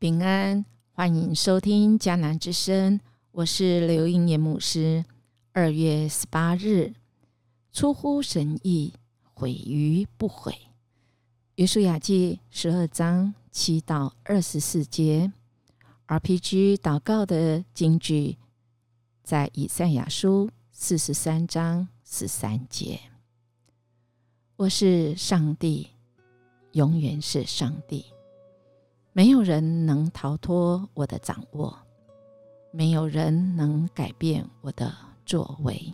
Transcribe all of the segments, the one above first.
平安，欢迎收听迦南之声，我是刘英年牧师。二月十八日，出乎神意，毁于不毁。约书亚记十二章七到二十四节，RPG 祷告的金句在以赛亚书四十三章十三节。我是上帝，永远是上帝。没有人能逃脱我的掌握，没有人能改变我的作为。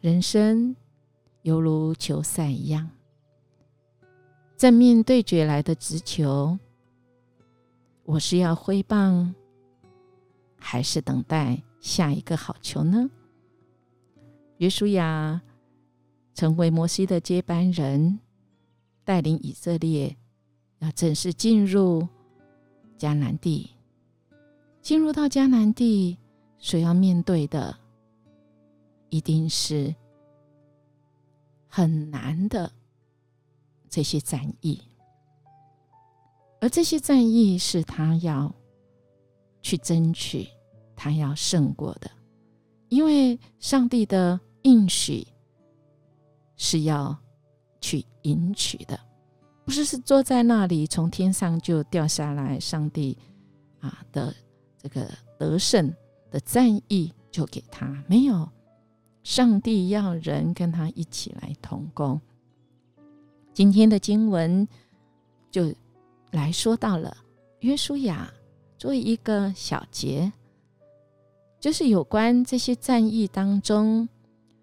人生犹如球赛一样，正面对决来的直球，我是要挥棒，还是等待下一个好球呢？约书亚成为摩西的接班人，带领以色列。要正式进入迦南地，进入到迦南地，所要面对的一定是很难的这些战役，而这些战役是他要去争取，他要胜过的，因为上帝的应许是要去赢取的。不是是坐在那里，从天上就掉下来，上帝啊的这个得胜的战役就给他没有，上帝要人跟他一起来同工。今天的经文就来说到了约书亚作为一个小节，就是有关这些战役当中，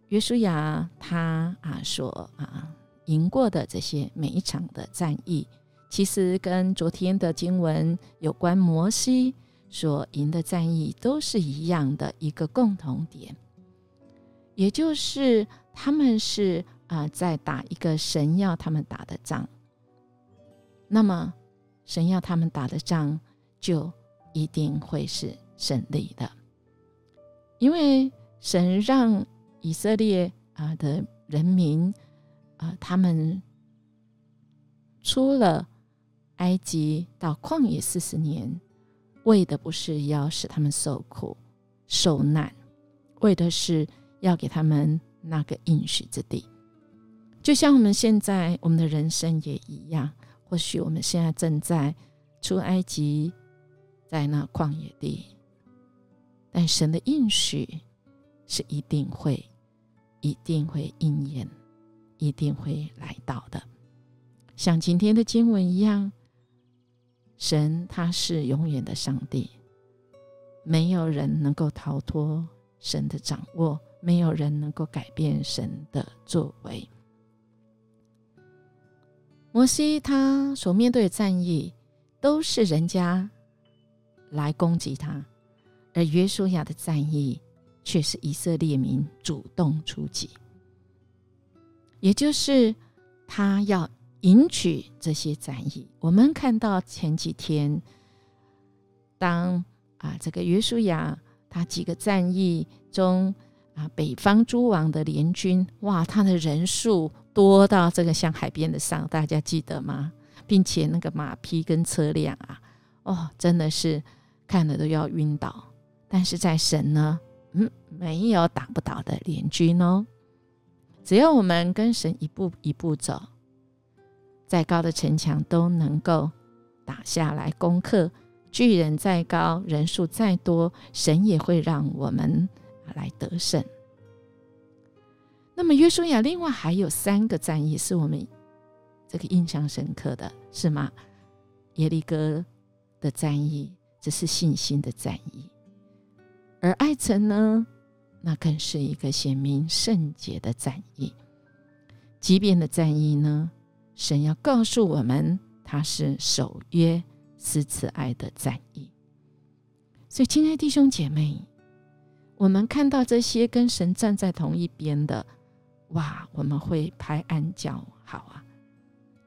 约书亚他啊说啊。赢过的这些每一场的战役，其实跟昨天的经文有关摩西所赢的战役都是一样的一个共同点，也就是他们是啊在打一个神要他们打的仗。那么神要他们打的仗，就一定会是胜利的，因为神让以色列啊的人民。啊，他们出了埃及到旷野四十年，为的不是要使他们受苦受难，为的是要给他们那个应许之地。就像我们现在我们的人生也一样，或许我们现在正在出埃及，在那旷野地，但神的应许是一定会、一定会应验。一定会来到的，像今天的经文一样，神他是永远的上帝，没有人能够逃脱神的掌握，没有人能够改变神的作为。摩西他所面对的战役，都是人家来攻击他，而约书亚的战役却是以色列民主动出击。也就是他要迎取这些战役。我们看到前几天，当啊这个约书亚他几个战役中啊，北方诸王的联军，哇，他的人数多到这个像海边的上，大家记得吗？并且那个马匹跟车辆啊，哦，真的是看了都要晕倒。但是在神呢，嗯，没有打不倒的联军哦。只要我们跟神一步一步走，再高的城墙都能够打下来攻克。巨人再高，人数再多，神也会让我们来得胜。那么约书亚另外还有三个战役是我们这个印象深刻的，是吗？耶利哥的战役，这是信心的战役，而爱城呢？那更是一个显明圣洁的战役。即便的战役呢，神要告诉我们，它是守约施慈爱的战役。所以，亲爱弟兄姐妹，我们看到这些跟神站在同一边的，哇，我们会拍案叫好啊！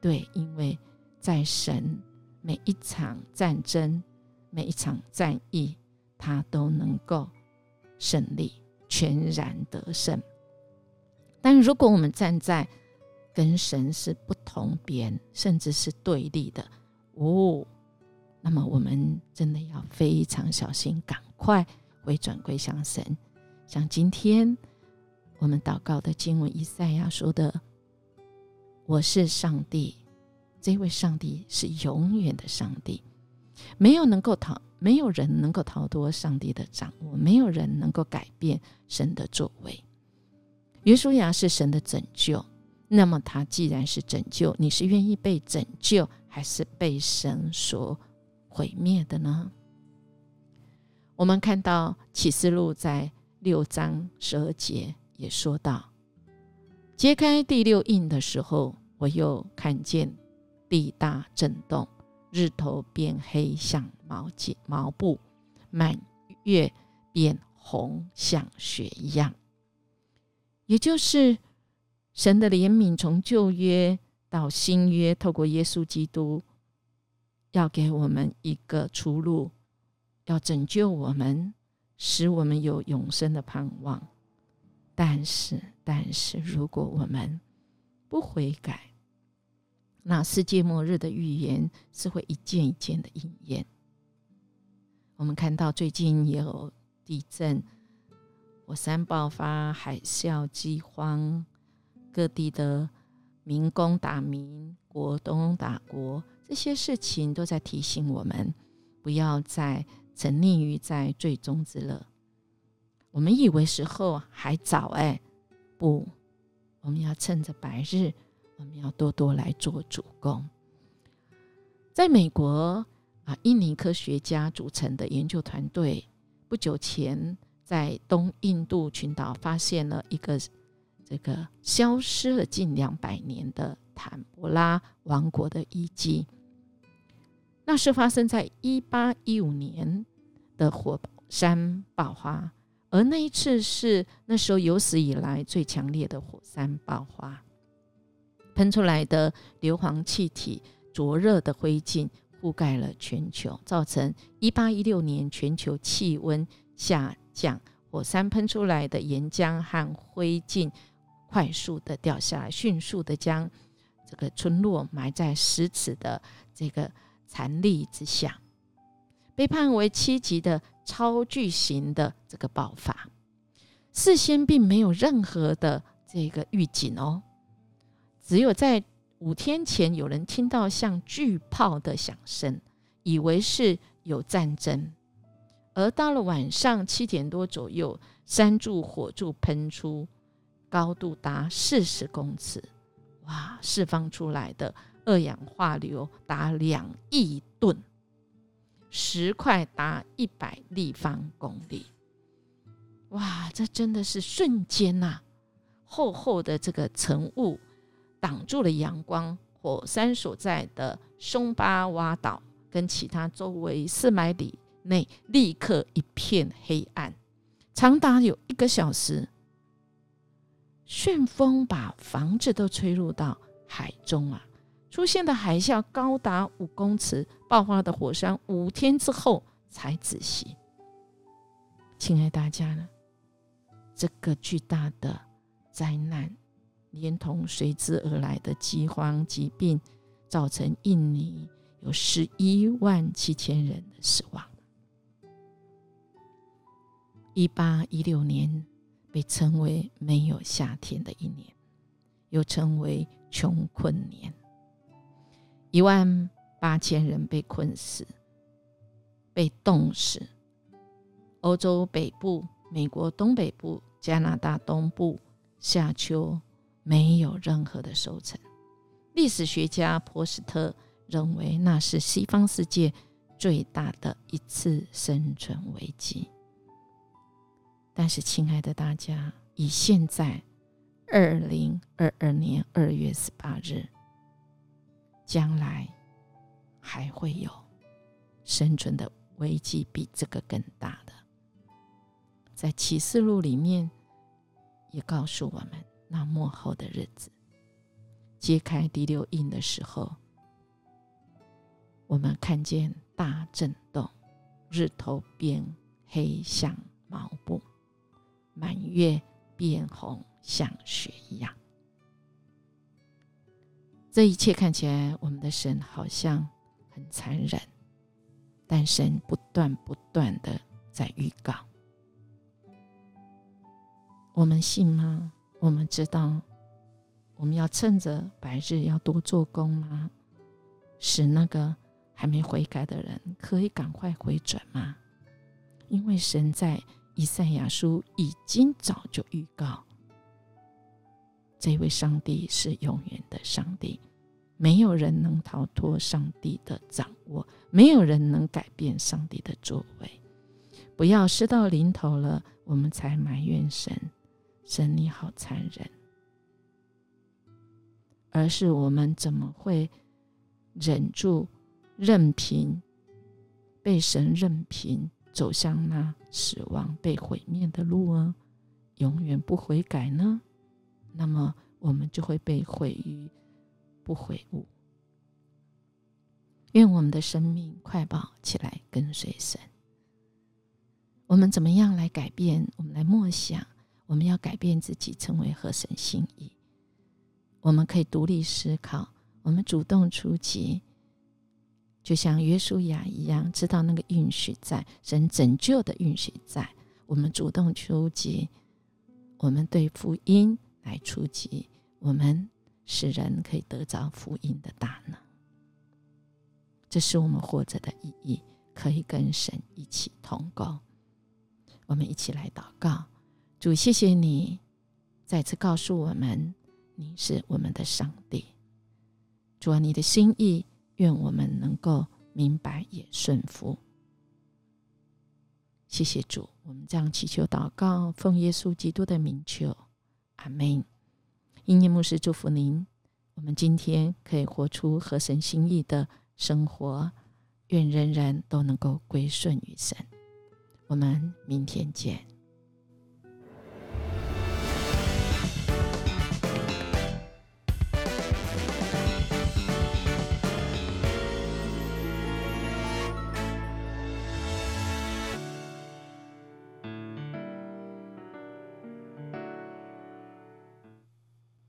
对，因为在神每一场战争、每一场战役，他都能够胜利。全然得胜，但如果我们站在跟神是不同边，甚至是对立的，哦，那么我们真的要非常小心，赶快回转归向神。像今天我们祷告的经文，以赛亚说的：“我是上帝，这位上帝是永远的上帝，没有能够逃，没有人能够逃脱上帝的掌握，没有人能够改变神的作为。约书亚是神的拯救，那么他既然是拯救，你是愿意被拯救，还是被神所？”毁灭的呢？我们看到启示录在六章十二节也说到，揭开第六印的时候，我又看见地大震动，日头变黑像毛巾毛布，满月变红像血一样。也就是神的怜悯从旧约到新约，透过耶稣基督。要给我们一个出路，要拯救我们，使我们有永生的盼望。但是，但是，如果我们不悔改，那世界末日的预言是会一件一件的应验。我们看到最近也有地震、火山爆发、海啸、饥荒，各地的民工打民，国东打国。这些事情都在提醒我们，不要再沉溺于在最终之乐。我们以为时候还早，哎，不，我们要趁着白日，我们要多多来做主攻。在美国啊，印尼科学家组成的研究团队，不久前在东印度群岛发现了一个这个消失了近两百年的。坦博拉王国的遗迹，那是发生在一八一五年的火山爆发，而那一次是那时候有史以来最强烈的火山爆发，喷出来的硫磺气体、灼热的灰烬覆盖了全球，造成一八一六年全球气温下降，火山喷出来的岩浆和灰烬快速的掉下来，迅速的将。这个村落埋在石尺的这个残砾之下，被判为七级的超巨型的这个爆发，事先并没有任何的这个预警哦，只有在五天前有人听到像巨炮的响声，以为是有战争，而到了晚上七点多左右，山柱火柱喷出，高度达四十公尺。哇！释放出来的二氧化硫达两亿吨，石块达一百立方公里。哇！这真的是瞬间呐！厚厚的这个尘雾挡住了阳光，火山所在的松巴瓦岛跟其他周围四百里内立刻一片黑暗，长达有一个小时。旋风把房子都吹入到海中啊！出现的海啸高达五公尺，爆发的火山五天之后才止息。亲爱大家呢？这个巨大的灾难，连同随之而来的饥荒、疾病，造成印尼有十一万七千人的死亡。一八一六年。被称为没有夏天的一年，又称为穷困年。一万八千人被困死、被冻死。欧洲北部、美国东北部、加拿大东部夏秋没有任何的收成。历史学家波斯特认为，那是西方世界最大的一次生存危机。但是，亲爱的大家，以现在二零二二年二月十八日，将来还会有生存的危机比这个更大的。在启示录里面也告诉我们，那幕后的日子，揭开第六印的时候，我们看见大震动，日头变黑像毛布。满月变红，像雪一样。这一切看起来，我们的神好像很残忍，但神不断不断的在预告。我们信吗？我们知道我们要趁着白日要多做工吗？使那个还没悔改的人可以赶快回转吗？因为神在以赛亚书已经早就预告，这位上帝是永远的上帝，没有人能逃脱上帝的掌握，没有人能改变上帝的作为。不要事到临头了，我们才埋怨神。神你好残忍，而是我们怎么会忍住任凭被神任凭走向那死亡被毁灭的路呢？永远不悔改呢？那么我们就会被毁于不悔悟。愿我们的生命快跑起来，跟随神。我们怎么样来改变？我们来默想。我们要改变自己，成为合神心意。我们可以独立思考，我们主动出击，就像约书亚一样，知道那个允许在神拯救的允许在。我们主动出击，我们对福音来出击，我们使人可以得着福音的大能。这是我们活着的意义，可以跟神一起同工。我们一起来祷告。主，谢谢你再次告诉我们，你是我们的上帝。主啊，你的心意，愿我们能够明白也顺服。谢谢主，我们这样祈求祷告，奉耶稣基督的名求，阿门。因念牧师祝福您，我们今天可以活出合神心意的生活，愿人人都能够归顺于神。我们明天见。